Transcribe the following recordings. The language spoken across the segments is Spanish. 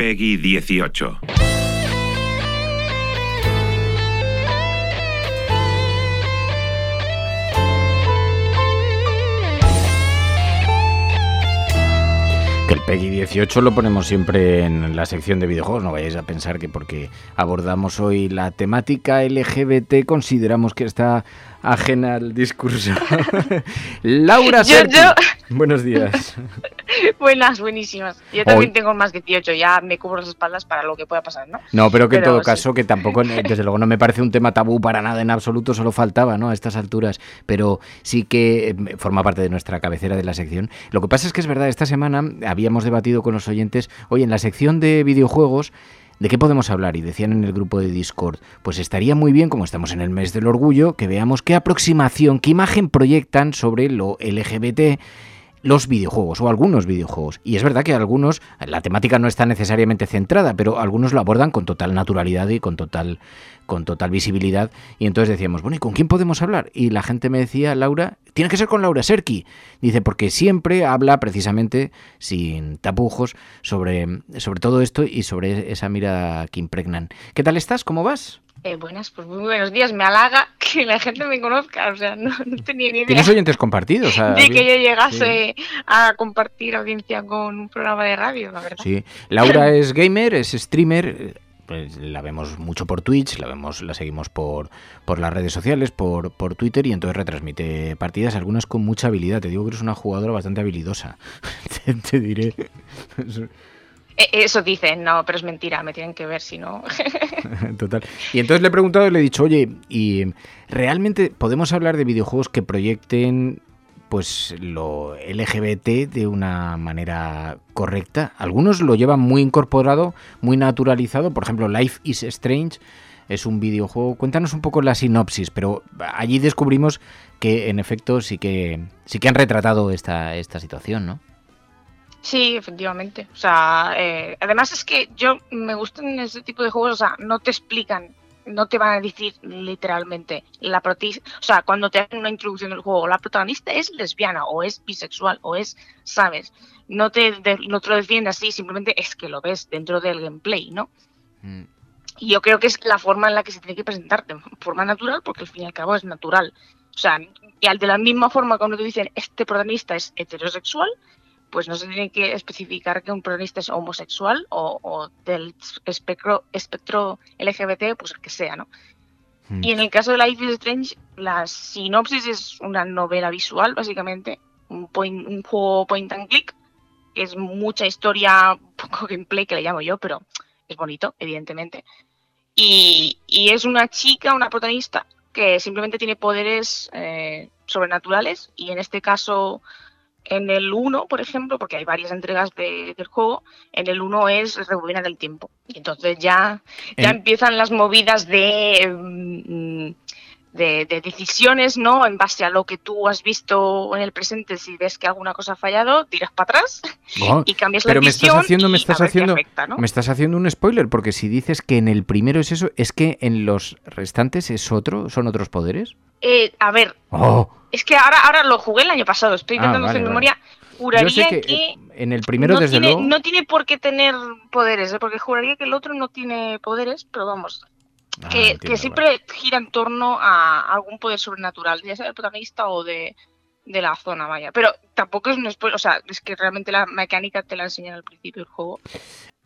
Peggy 18. Que el PEGI 18 lo ponemos siempre en la sección de videojuegos. No vayáis a pensar que porque abordamos hoy la temática LGBT consideramos que está ajena al discurso. Laura Yo- Serki. yo- Buenos días. Buenas, buenísimas. Yo también tengo más 18, ya me cubro las espaldas para lo que pueda pasar, ¿no? No, pero que en todo sí. caso, que tampoco, desde luego, no me parece un tema tabú para nada en absoluto, solo faltaba, ¿no? A estas alturas. Pero sí que eh, forma parte de nuestra cabecera de la sección. Lo que pasa es que es verdad, esta semana habíamos debatido con los oyentes, oye, en la sección de videojuegos. ¿De qué podemos hablar? Y decían en el grupo de Discord, pues estaría muy bien, como estamos en el mes del orgullo, que veamos qué aproximación, qué imagen proyectan sobre lo LGBT los videojuegos o algunos videojuegos. Y es verdad que algunos, la temática no está necesariamente centrada, pero algunos lo abordan con total naturalidad y con total, con total visibilidad. Y entonces decíamos, bueno, ¿y con quién podemos hablar? Y la gente me decía, Laura, tiene que ser con Laura Serki. Dice, porque siempre habla precisamente, sin tapujos, sobre, sobre todo esto y sobre esa mirada que impregnan. ¿Qué tal estás? ¿Cómo vas? Eh, buenas, pues muy buenos días. Me halaga que la gente me conozca, o sea, no, no tenía ni idea ¿Tienes oyentes compartidos? De que yo llegase a compartir audiencia con un programa de radio, la verdad. Sí, Laura es gamer, es streamer. pues la vemos mucho por Twitch, la vemos, la seguimos por, por las redes sociales, por, por Twitter y entonces retransmite partidas, algunas con mucha habilidad. Te digo que eres una jugadora bastante habilidosa. te, te diré. Eh, Eso dicen, no, pero es mentira, me tienen que ver si no. Total. Y entonces le he preguntado y le he dicho, oye, ¿y realmente podemos hablar de videojuegos que proyecten pues lo LGBT de una manera correcta? Algunos lo llevan muy incorporado, muy naturalizado. Por ejemplo, Life is Strange es un videojuego. Cuéntanos un poco la sinopsis, pero allí descubrimos que en efecto sí que sí que han retratado esta, esta situación, ¿no? Sí, efectivamente. O sea, eh, además es que yo me gustan ese tipo de juegos, o sea, no te explican, no te van a decir literalmente la proti- o sea, cuando te hacen una introducción del juego, la protagonista es lesbiana o es bisexual o es, sabes, no te, de- no te lo defiende así, simplemente es que lo ves dentro del gameplay, ¿no? Mm. Y yo creo que es la forma en la que se tiene que presentar, de forma natural, porque al fin y al cabo es natural. O sea, y al de la misma forma cuando te dicen este protagonista es heterosexual, pues no se tiene que especificar que un protagonista es homosexual o, o del espectro, espectro LGBT, pues el que sea, ¿no? Mm. Y en el caso de Life is Strange, la sinopsis es una novela visual, básicamente, un, point- un juego point and click, que es mucha historia, poco gameplay que le llamo yo, pero es bonito, evidentemente. Y, y es una chica, una protagonista, que simplemente tiene poderes eh, sobrenaturales, y en este caso, en el 1, por ejemplo, porque hay varias entregas de- del juego, en el 1 es rebobina del tiempo. Y entonces ya, ya En- empiezan las movidas de, mm, de, de decisiones, ¿no? En base a lo que tú has visto en el presente, si ves que alguna cosa ha fallado, tiras para atrás y cambias pero la me estás haciendo, me estás haciendo, afecta, ¿no? me estás haciendo un spoiler porque si dices que en el primero es eso, es que en los restantes es otro, son otros poderes. Eh, a ver, Oh, es que ahora, ahora lo jugué el año pasado, estoy Ah, intentando hacer vale. memoria. yo Juraría que, que, en el primero no, desde tiene, luego. no tiene por qué tener poderes, ¿eh? porque juraría que el otro no tiene poderes, pero vamos, Ah, que, entiendo, que vale. siempre gira en torno a algún poder sobrenatural, ya sea del protagonista o de, de la zona, vaya. Pero tampoco es un spoiler, o sea, es que realmente la mecánica te la enseñan al principio del juego.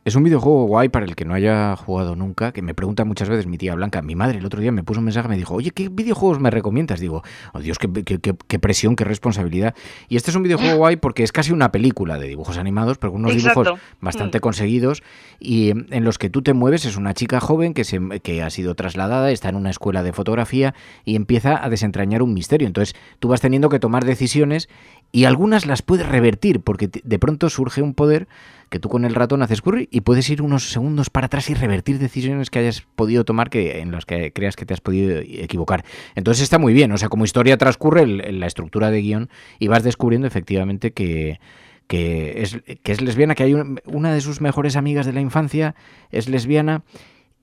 Es un videojuego guay para el que no haya jugado nunca, que me pregunta muchas veces mi tía Blanca, mi madre el otro día me puso un mensaje, me dijo, oye, ¿qué videojuegos me recomiendas? Digo, oh Dios, qué, qué, qué, qué presión, qué responsabilidad. Y este es un videojuego guay porque es casi una película de dibujos animados, pero con unos Exacto. dibujos bastante conseguidos y en los que tú te mueves. Es una chica joven que, se, que ha sido trasladada, está en una escuela de fotografía y empieza a desentrañar un misterio. Entonces tú vas teniendo que tomar decisiones y algunas las puedes revertir porque de pronto surge un poder que tú con el ratón haces curry y puedes ir unos segundos para atrás y revertir decisiones que hayas podido tomar que en las que creas que te has podido equivocar. Entonces está muy bien, o sea, como historia transcurre la estructura de guion y vas descubriendo efectivamente que que es, que es lesbiana, que hay un- una de sus mejores amigas de la infancia es lesbiana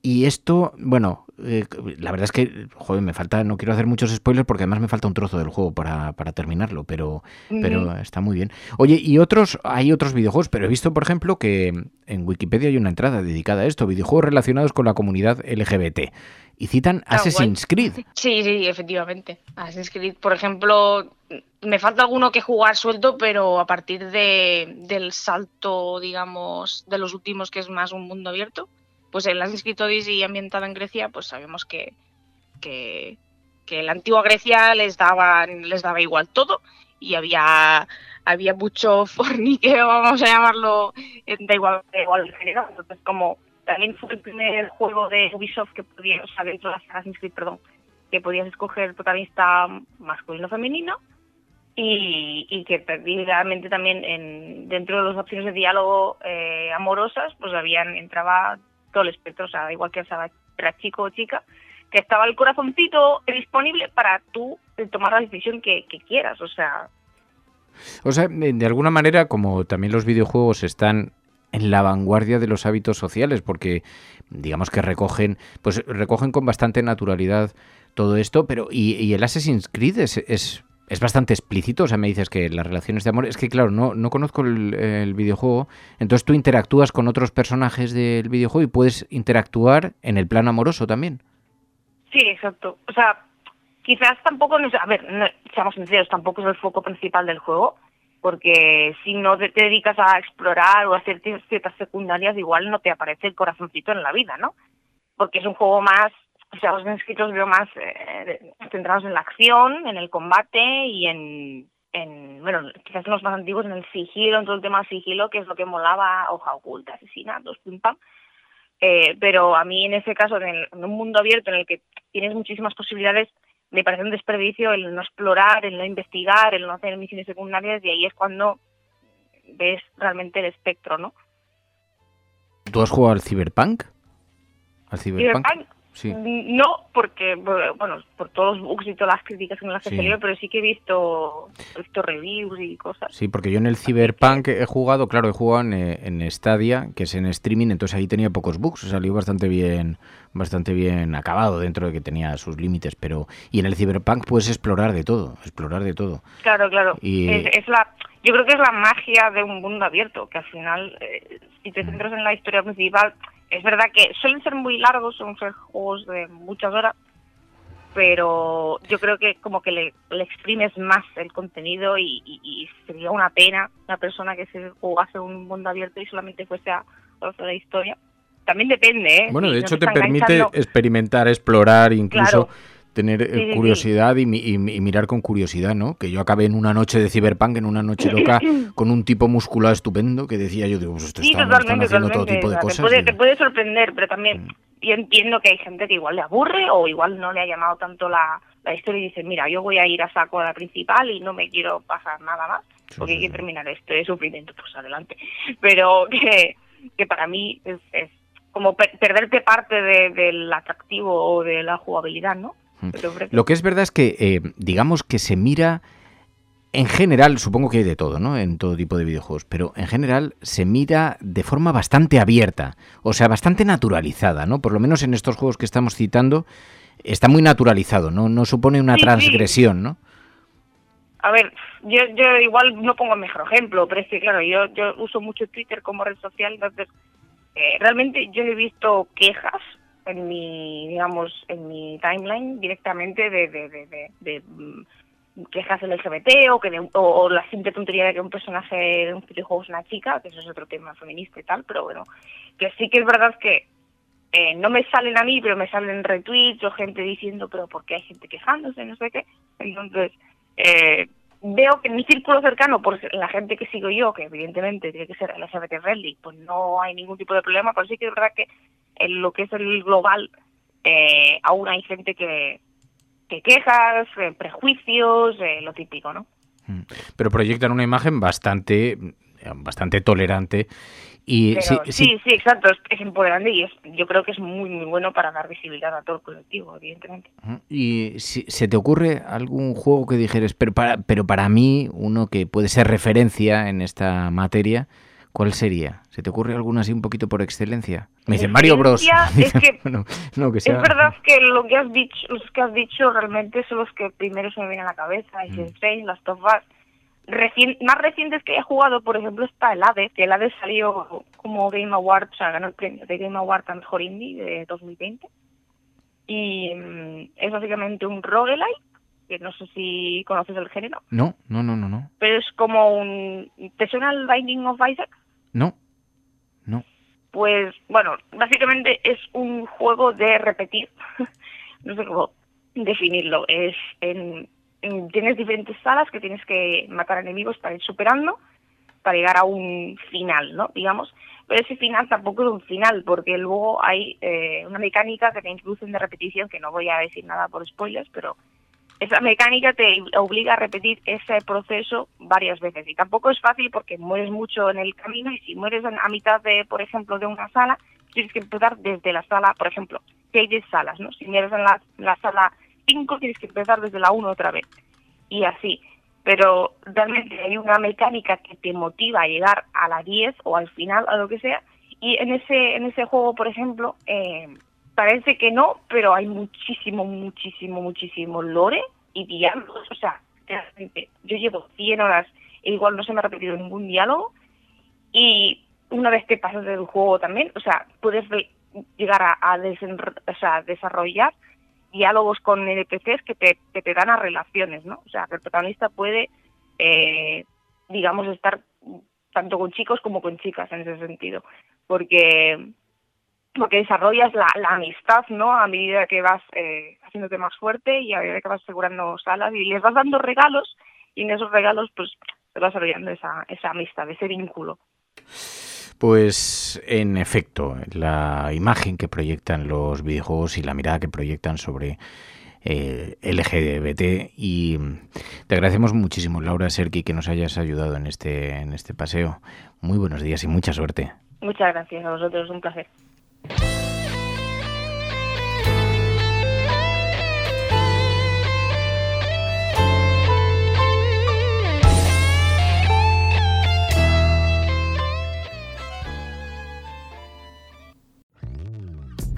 y esto, bueno, eh, la verdad es que, joder, me falta, no quiero hacer muchos spoilers porque además me falta un trozo del juego para, para terminarlo, pero, pero está muy bien. Oye, y otros, hay otros videojuegos, pero he visto, por ejemplo, que en Wikipedia hay una entrada dedicada a esto, videojuegos relacionados con la comunidad LGBT. Y citan Ah, Assassin's Creed. Sí, sí, efectivamente. Assassin's Creed, por ejemplo, me falta alguno que jugar suelto, pero a partir de, del salto, digamos, de los últimos, que es más un mundo abierto, pues el Assassin's Creed Odyssey ambientado en Grecia, pues sabemos que, que, que la antigua Grecia les daba, les daba igual todo y había, había mucho forniqueo, vamos a llamarlo, da igual, da igual género. Entonces, como también fue el primer juego de Ubisoft que podía, o sea, dentro de la saga Assassin's perdón, que podías escoger protagonista masculino o femenino y, y que realmente también en, dentro de las opciones de diálogo eh, amorosas pues habían entraba todo el espectro, o sea, igual que estaba, era chico o chica, que estaba el corazoncito disponible para tú tomar la decisión que, quieras, o sea, O sea, de alguna manera, como también los videojuegos están en la vanguardia de los hábitos sociales, porque digamos que recogen, pues recogen con bastante naturalidad todo esto, pero y, y el Assassin's Creed es, es, es bastante explícito, o sea, me dices que las relaciones de amor, es que claro, no, no conozco el, videojuego, entonces tú interactúas con otros personajes del videojuego y puedes interactuar en el plano amoroso también. Sí, exacto. O sea, quizás tampoco, nos- a ver, no, seamos sinceros, tampoco es el foco principal del juego, porque si no te, dedicas a explorar o a hacer ci- ciertas secundarias, igual no te aparece el corazoncito en la vida, ¿no? Porque es un juego más, o sea, los escritos veo más eh, centrados en la acción, en el combate y en, en, bueno, quizás los más antiguos en el sigilo, en todo el tema del sigilo, que es lo que molaba, hoja oculta, asesinatos, pim pam. Eh, pero a mí en ese caso, en, el- en un mundo abierto en el que tienes muchísimas posibilidades, me parece un desperdicio el no explorar, el no investigar, el no hacer misiones secundarias y ahí es cuando ves realmente el espectro, ¿no? ¿Tú has jugado al Cyberpunk? ¿Al Cyberpunk? Cyberpunk, Sí. No, porque, bueno, por todos los bugs y todas las críticas en las que Sí. salió, pero sí que he visto, he visto reviews y cosas. Sí, porque yo en el Cyberpunk he jugado, claro, he jugado en, eh, en Stadia, que es en streaming, entonces ahí tenía pocos bugs, salió bastante bien, bastante bien acabado dentro de que tenía sus límites, pero y en el Cyberpunk puedes explorar de todo, explorar de todo. Claro, claro. Y- Es, es la, yo creo que es la magia de un mundo abierto, que al final, eh, si te centras en la historia principal, es verdad que suelen ser muy largos, son ser juegos de muchas horas, pero yo creo que como que le, le exprimes más el contenido y, y- y sería una pena una persona que se jugase un mundo abierto y solamente fuese a conocer la historia. También depende, ¿eh? Bueno, de hecho te permite experimentar, explorar, incluso Claro. Tener eh, Sí, sí, sí. curiosidad y, y y mirar con curiosidad, ¿no? Que yo acabé en una noche de Cyberpunk, en una noche loca, con un tipo musculado estupendo que decía yo, digo, pues esto Sí, están, haciendo todo tipo de O sea, cosas. Te puede, digo. te puede sorprender, pero también Mm. yo entiendo que hay gente que igual le aburre o igual no le ha llamado tanto la, la historia y dice, mira, yo voy a ir a saco a la principal y no me quiero pasar nada más porque hay que terminar esto de sufrimiento, pues adelante. Pero que, que para mí es, es como per- perderte parte de- del atractivo o de la jugabilidad, ¿no? Lo que es verdad es que, eh, digamos que se mira, en general, supongo que hay de todo, ¿no? En todo tipo de videojuegos, pero en general se mira de forma bastante abierta, o sea, bastante naturalizada, ¿no? Por lo menos en estos juegos que estamos citando, está muy naturalizado, ¿no? No supone una Sí, sí. transgresión, ¿no? A ver, yo, yo igual no pongo el mejor ejemplo, pero es que claro, yo, yo uso mucho Twitter como red social, entonces eh, realmente yo he visto quejas en mi, digamos, en mi timeline directamente de, de, de, de, mm, quejas LGBT o que de- o, o la simple tontería de que un personaje de un videojuego es una chica, que eso es otro tema feminista y tal, pero bueno, que sí que es verdad que eh, no me salen a mí, pero me salen retweets o gente diciendo, pero ¿por qué hay gente quejándose? No sé qué. Entonces, eh, veo que en mi círculo cercano, por la gente que sigo yo, que evidentemente tiene que ser LGBT friendly, pues no hay ningún tipo de problema, pero sí que es verdad que en lo que es el global, eh, aún hay gente que, que quejas, eh, prejuicios, eh, lo típico, ¿no? Mm. Pero proyectan una imagen bastante, bastante tolerante. Y Pero sí, sí, sí, sí, exacto, es, es empoderante y es, yo creo que es muy, muy bueno para dar visibilidad a todo el colectivo, evidentemente. ¿Y si, se te ocurre algún juego que dijeras, pero para, pero para mí, uno que puede ser referencia en esta materia, ¿cuál sería? ¿Se te ocurre alguno así un poquito por excelencia? Me dicen Mario Bros. Es que- Bueno, no, que sea... Es verdad que lo que has dicho, los que has dicho realmente son los que primero se me vienen a la cabeza, Ice Mm. Of Us. Recien- más recientes que he jugado, por ejemplo, está el Hades, que el Hades salió como Game Award, o sea, ganó el premio de Game Award a Mejor Indie de 2020. Y mm, es básicamente un roguelike, que no sé si conoces el género, No, no, no, no, no. pero es como un... ¿Te suena el Binding of Isaac? No, no. Pues bueno, básicamente es un juego de repetir. no sé cómo definirlo. Es en, en- tienes diferentes salas que tienes que matar enemigos para ir superando para llegar a un final, ¿no? Digamos. Pero ese final tampoco es un final, porque luego hay eh, una mecánica que te introducen de repetición, que no voy a decir nada por spoilers, pero esa mecánica te obliga a repetir ese proceso varias veces. Y tampoco es fácil porque mueres mucho en el camino y si mueres a mitad de, por ejemplo, de una sala, tienes que empezar desde la sala, por ejemplo, que hay 10 salas, ¿no? Si mueres en la, la sala 5, tienes que empezar desde la 1 otra vez. Y así. Pero realmente hay una mecánica que te motiva a llegar a la 10 o al final, a lo que sea. Y en ese, en ese juego, por ejemplo, eh, parece que no, pero hay muchísimo, muchísimo, muchísimo lore y diálogos. O sea, realmente, yo llevo 100 horas e igual no se me ha repetido ningún diálogo. Y una vez que pasas del juego también, o sea, puedes llegar a, a o sea, desarrollar diálogos con NPCs que te, que te dan a relaciones, ¿no? O sea, que el protagonista puede, eh, digamos, estar tanto con chicos como con chicas en ese sentido, porque porque desarrollas la, la amistad, ¿no? A medida que vas eh, haciéndote más fuerte y a medida que vas asegurando salas y les vas dando regalos y en esos regalos pues se va desarrollando esa, esa amistad, ese vínculo. Pues en efecto, la imagen que proyectan los videojuegos y la mirada que proyectan sobre eh, LGBT y te agradecemos muchísimo Laura Serki que nos hayas ayudado en este en este paseo. Muy buenos días y mucha suerte. Muchas gracias a vosotros, un placer.